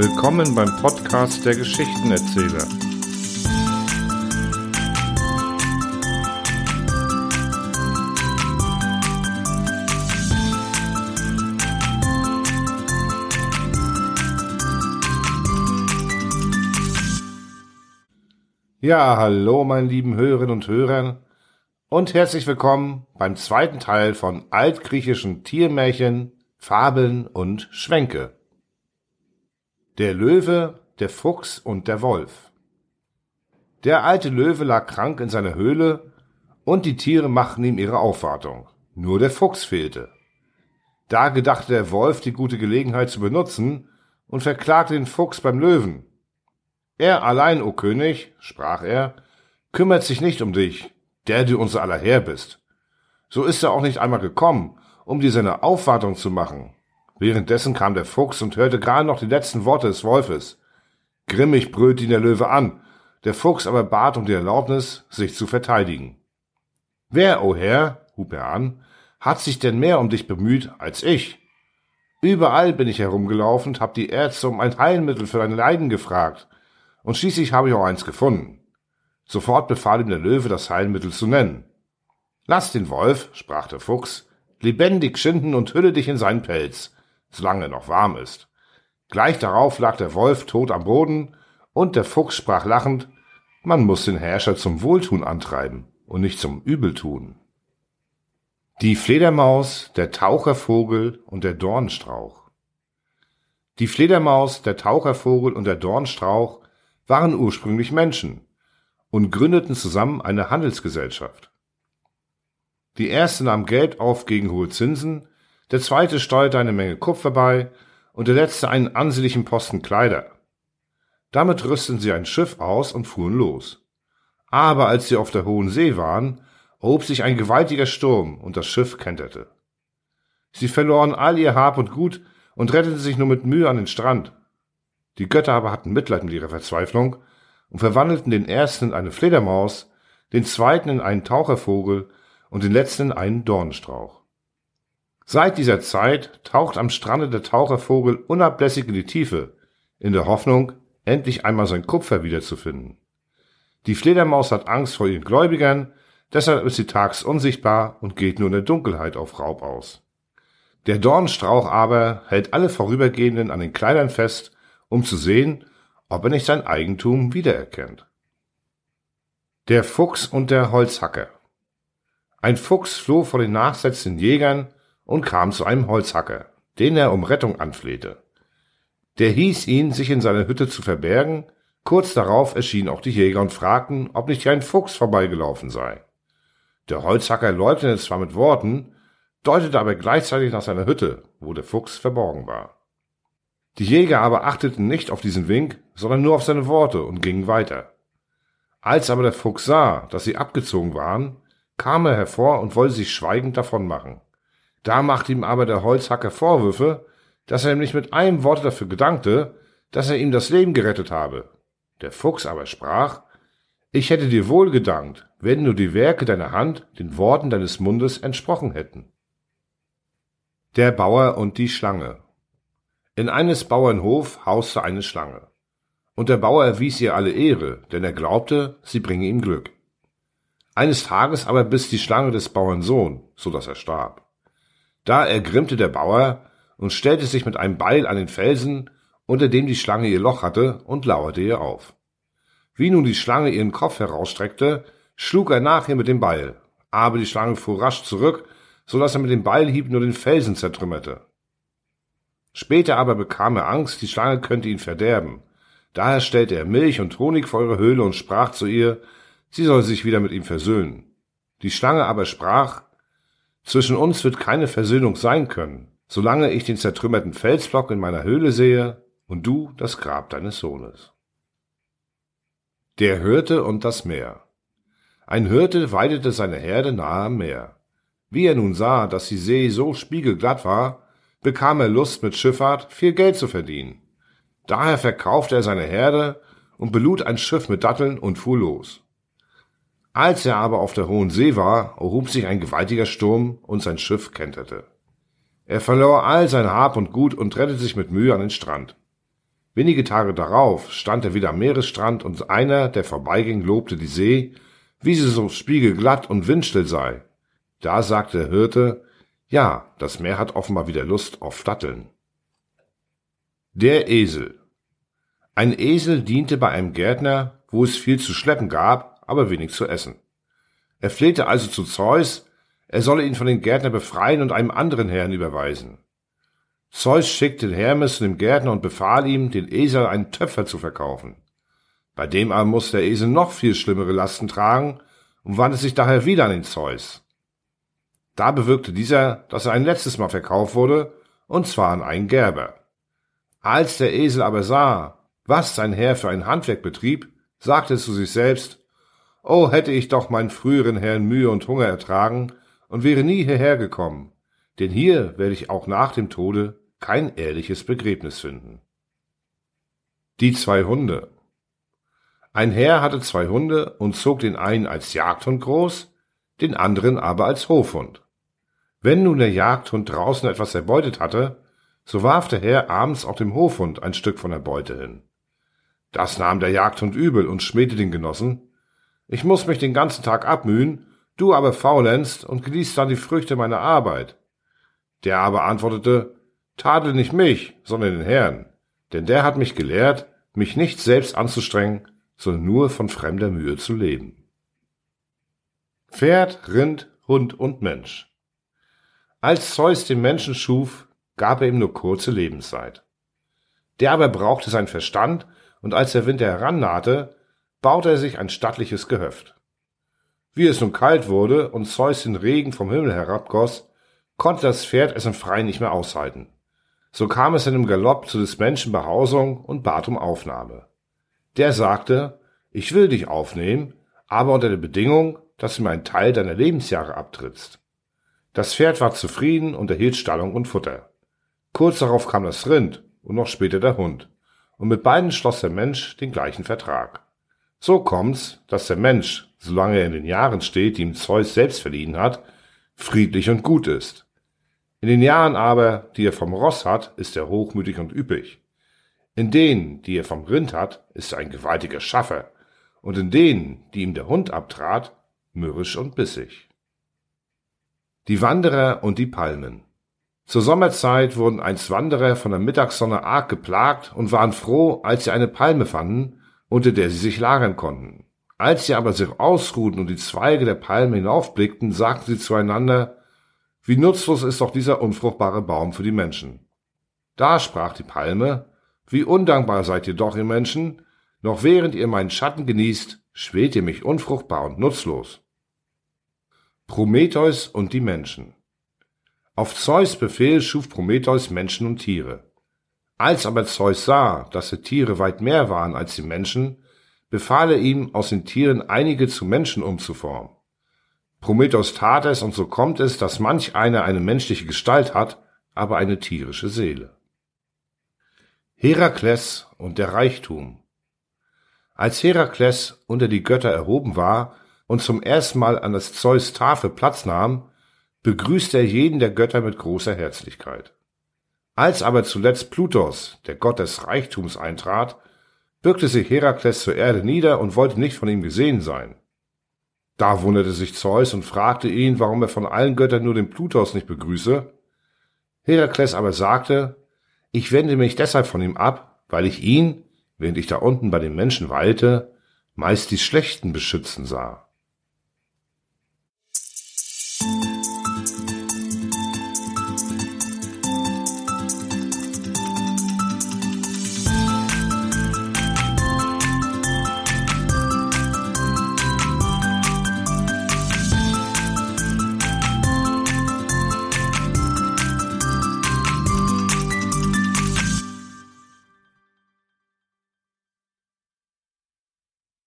Willkommen beim Podcast der Geschichtenerzähler. Ja, hallo, meine lieben Hörerinnen und Hörer und herzlich willkommen beim zweiten Teil von altgriechischen Tiermärchen, Fabeln und Schwänke. Der Löwe, der Fuchs und der Wolf. Der alte Löwe lag krank in seiner Höhle und die Tiere machten ihm ihre Aufwartung. Nur der Fuchs fehlte. Da gedachte der Wolf, die gute Gelegenheit zu benutzen und verklagte den Fuchs beim Löwen. Er allein, o König, sprach er, kümmert sich nicht um dich, der du unser aller Herr bist. So ist er auch nicht einmal gekommen, um dir seine Aufwartung zu machen. Währenddessen kam der Fuchs und hörte gerade noch die letzten Worte des Wolfes. Grimmig brüllte ihn der Löwe an, der Fuchs aber bat um die Erlaubnis, sich zu verteidigen. Wer, o oh Herr, hub er an, hat sich denn mehr um dich bemüht als ich? Überall bin ich herumgelaufen hab die Ärzte um ein Heilmittel für deine Leiden gefragt, und schließlich habe ich auch eins gefunden. Sofort befahl ihm der Löwe, das Heilmittel zu nennen. Lass den Wolf, sprach der Fuchs, lebendig schinden und hülle dich in seinen Pelz, solange er noch warm ist. Gleich darauf lag der Wolf tot am Boden, und der Fuchs sprach lachend, man muss den Herrscher zum Wohltun antreiben und nicht zum Übeltun. Die Fledermaus, der Tauchervogel und der Dornstrauch. Die Fledermaus, der Tauchervogel und der Dornstrauch waren ursprünglich Menschen und gründeten zusammen eine Handelsgesellschaft. Die erste nahm Geld auf gegen hohe Zinsen, der zweite steuerte eine Menge Kupfer bei und der letzte einen ansehnlichen Posten Kleider. Damit rüsteten sie ein Schiff aus und fuhren los. Aber als sie auf der hohen See waren, erhob sich ein gewaltiger Sturm und das Schiff kenterte. Sie verloren all ihr Hab und Gut und retteten sich nur mit Mühe an den Strand. Die Götter aber hatten Mitleid mit ihrer Verzweiflung und verwandelten den ersten in eine Fledermaus, den zweiten in einen Tauchervogel und den letzten in einen Dornstrauch. Seit dieser Zeit taucht am Strande der Tauchervogel unablässig in die Tiefe, in der Hoffnung, endlich einmal sein Kupfer wiederzufinden. Die Fledermaus hat Angst vor ihren Gläubigern, deshalb ist sie tags unsichtbar und geht nur in der Dunkelheit auf Raub aus. Der Dornstrauch aber hält alle Vorübergehenden an den Kleidern fest, um zu sehen, ob er nicht sein Eigentum wiedererkennt. Der Fuchs und der Holzhacker Ein Fuchs floh vor den nachsetzenden Jägern und kam zu einem Holzhacker, den er um Rettung anflehte. Der hieß ihn, sich in seiner Hütte zu verbergen, kurz darauf erschienen auch die Jäger und fragten, ob nicht ein Fuchs vorbeigelaufen sei. Der Holzhacker leugnete zwar mit Worten, deutete aber gleichzeitig nach seiner Hütte, wo der Fuchs verborgen war. Die Jäger aber achteten nicht auf diesen Wink, sondern nur auf seine Worte und gingen weiter. Als aber der Fuchs sah, dass sie abgezogen waren, kam er hervor und wollte sich schweigend davon machen. Da machte ihm aber der Holzhacker Vorwürfe, dass er ihm nicht mit einem Wort dafür gedankte, dass er ihm das Leben gerettet habe. Der Fuchs aber sprach, ich hätte dir wohl gedankt, wenn nur die Werke deiner Hand den Worten deines Mundes entsprochen hätten. Der Bauer und die Schlange In eines Bauern Hof hauste eine Schlange. Und der Bauer erwies ihr alle Ehre, denn er glaubte, sie bringe ihm Glück. Eines Tages aber biss die Schlange des Bauern Sohn, so dass er starb. Da ergrimmte der Bauer und stellte sich mit einem Beil an den Felsen, unter dem die Schlange ihr Loch hatte, und lauerte ihr auf. Wie nun die Schlange ihren Kopf herausstreckte, schlug er nach ihr mit dem Beil, aber die Schlange fuhr rasch zurück, so dass er mit dem Beilhieb nur den Felsen zertrümmerte. Später aber bekam er Angst, die Schlange könnte ihn verderben. Daher stellte er Milch und Honig vor ihre Höhle und sprach zu ihr, sie soll sich wieder mit ihm versöhnen. Die Schlange aber sprach, zwischen uns wird keine Versöhnung sein können, solange ich den zertrümmerten Felsblock in meiner Höhle sehe und du das Grab deines Sohnes. Der Hirte und das Meer. Ein Hirte weidete seine Herde nahe am Meer. Wie er nun sah, dass die See so spiegelglatt war, bekam er Lust, mit Schifffahrt viel Geld zu verdienen. Daher verkaufte er seine Herde und belud ein Schiff mit Datteln und fuhr los. Als er aber auf der hohen See war, erhob sich ein gewaltiger Sturm und sein Schiff kenterte. Er verlor all sein Hab und Gut und rettete sich mit Mühe an den Strand. Wenige Tage darauf stand er wieder am Meeresstrand und einer, der vorbeiging, lobte die See, wie sie so spiegelglatt und windstill sei. Da sagte der Hirte, ja, das Meer hat offenbar wieder Lust auf Datteln. Der Esel Ein Esel diente bei einem Gärtner, wo es viel zu schleppen gab, aber wenig zu essen. Er flehte also zu Zeus, er solle ihn von den Gärtner befreien und einem anderen Herrn überweisen. Zeus schickte Hermes zu dem Gärtner und befahl ihm, den Esel einen Töpfer zu verkaufen. Bei dem aber musste der Esel noch viel schlimmere Lasten tragen und wandte sich daher wieder an den Zeus. Da bewirkte dieser, dass er ein letztes Mal verkauft wurde, und zwar an einen Gerber. Als der Esel aber sah, was sein Herr für ein Handwerk betrieb, sagte er zu sich selbst, Oh, hätte ich doch meinen früheren Herrn Mühe und Hunger ertragen und wäre nie hierher gekommen, denn hier werde ich auch nach dem Tode kein ehrliches Begräbnis finden. Die zwei Hunde. Ein Herr hatte zwei Hunde und zog den einen als Jagdhund groß, den anderen aber als Hofhund. Wenn nun der Jagdhund draußen etwas erbeutet hatte, so warf der Herr abends auch dem Hofhund ein Stück von der Beute hin. Das nahm der Jagdhund übel und schmähte den Genossen. Ich muss mich den ganzen Tag abmühen, du aber faulenzt und genießt dann die Früchte meiner Arbeit. Der aber antwortete, Tadel nicht mich, sondern den Herrn, denn der hat mich gelehrt, mich nicht selbst anzustrengen, sondern nur von fremder Mühe zu leben. Pferd, Rind, Hund und Mensch. Als Zeus den Menschen schuf, gab er ihm nur kurze Lebenszeit. Der aber brauchte sein Verstand, und als der Winter herannahte, baute er sich ein stattliches Gehöft. Wie es nun kalt wurde und Zeus den Regen vom Himmel herabgoss, konnte das Pferd es im Freien nicht mehr aushalten. So kam es in einem Galopp zu des Menschen Behausung und bat um Aufnahme. Der sagte, ich will dich aufnehmen, aber unter der Bedingung, dass du mir einen Teil deiner Lebensjahre abtrittst. Das Pferd war zufrieden und erhielt Stallung und Futter. Kurz darauf kam das Rind und noch später der Hund. Und mit beiden schloss der Mensch den gleichen Vertrag. So kommt's, dass der Mensch, solange er in den Jahren steht, die ihm Zeus selbst verliehen hat, friedlich und gut ist. In den Jahren aber, die er vom Ross hat, ist er hochmütig und üppig. In denen, die er vom Rind hat, ist er ein gewaltiger Schaffer, und in denen, die ihm der Hund abtrat, mürrisch und bissig. Die Wanderer und die Palmen. Zur Sommerzeit wurden einst Wanderer von der Mittagssonne arg geplagt und waren froh, als sie eine Palme fanden, unter der sie sich lagern konnten. Als sie aber sich ausruhten und die Zweige der Palme hinaufblickten, sagten sie zueinander, wie nutzlos ist doch dieser unfruchtbare Baum für die Menschen. Da sprach die Palme, wie undankbar seid ihr doch, ihr Menschen, noch während ihr meinen Schatten genießt, schwelt ihr mich unfruchtbar und nutzlos. Prometheus und die Menschen Auf Zeus Befehl schuf Prometheus Menschen und Tiere. Als aber Zeus sah, dass die Tiere weit mehr waren als die Menschen, befahl er ihm, aus den Tieren einige zu Menschen umzuformen. Prometheus tat es, und so kommt es, dass manch einer eine menschliche Gestalt hat, aber eine tierische Seele. Herakles und der Reichtum Als Herakles unter die Götter erhoben war und zum ersten Mal an das Zeus Tafel Platz nahm, begrüßte er jeden der Götter mit großer Herzlichkeit. Als aber zuletzt Plutos, der Gott des Reichtums, eintrat, bückte sich Herakles zur Erde nieder und wollte nicht von ihm gesehen sein. Da wunderte sich Zeus und fragte ihn, warum er von allen Göttern nur den Plutos nicht begrüße. Herakles aber sagte, ich wende mich deshalb von ihm ab, weil ich ihn, während ich da unten bei den Menschen weilte, meist die Schlechten beschützen sah.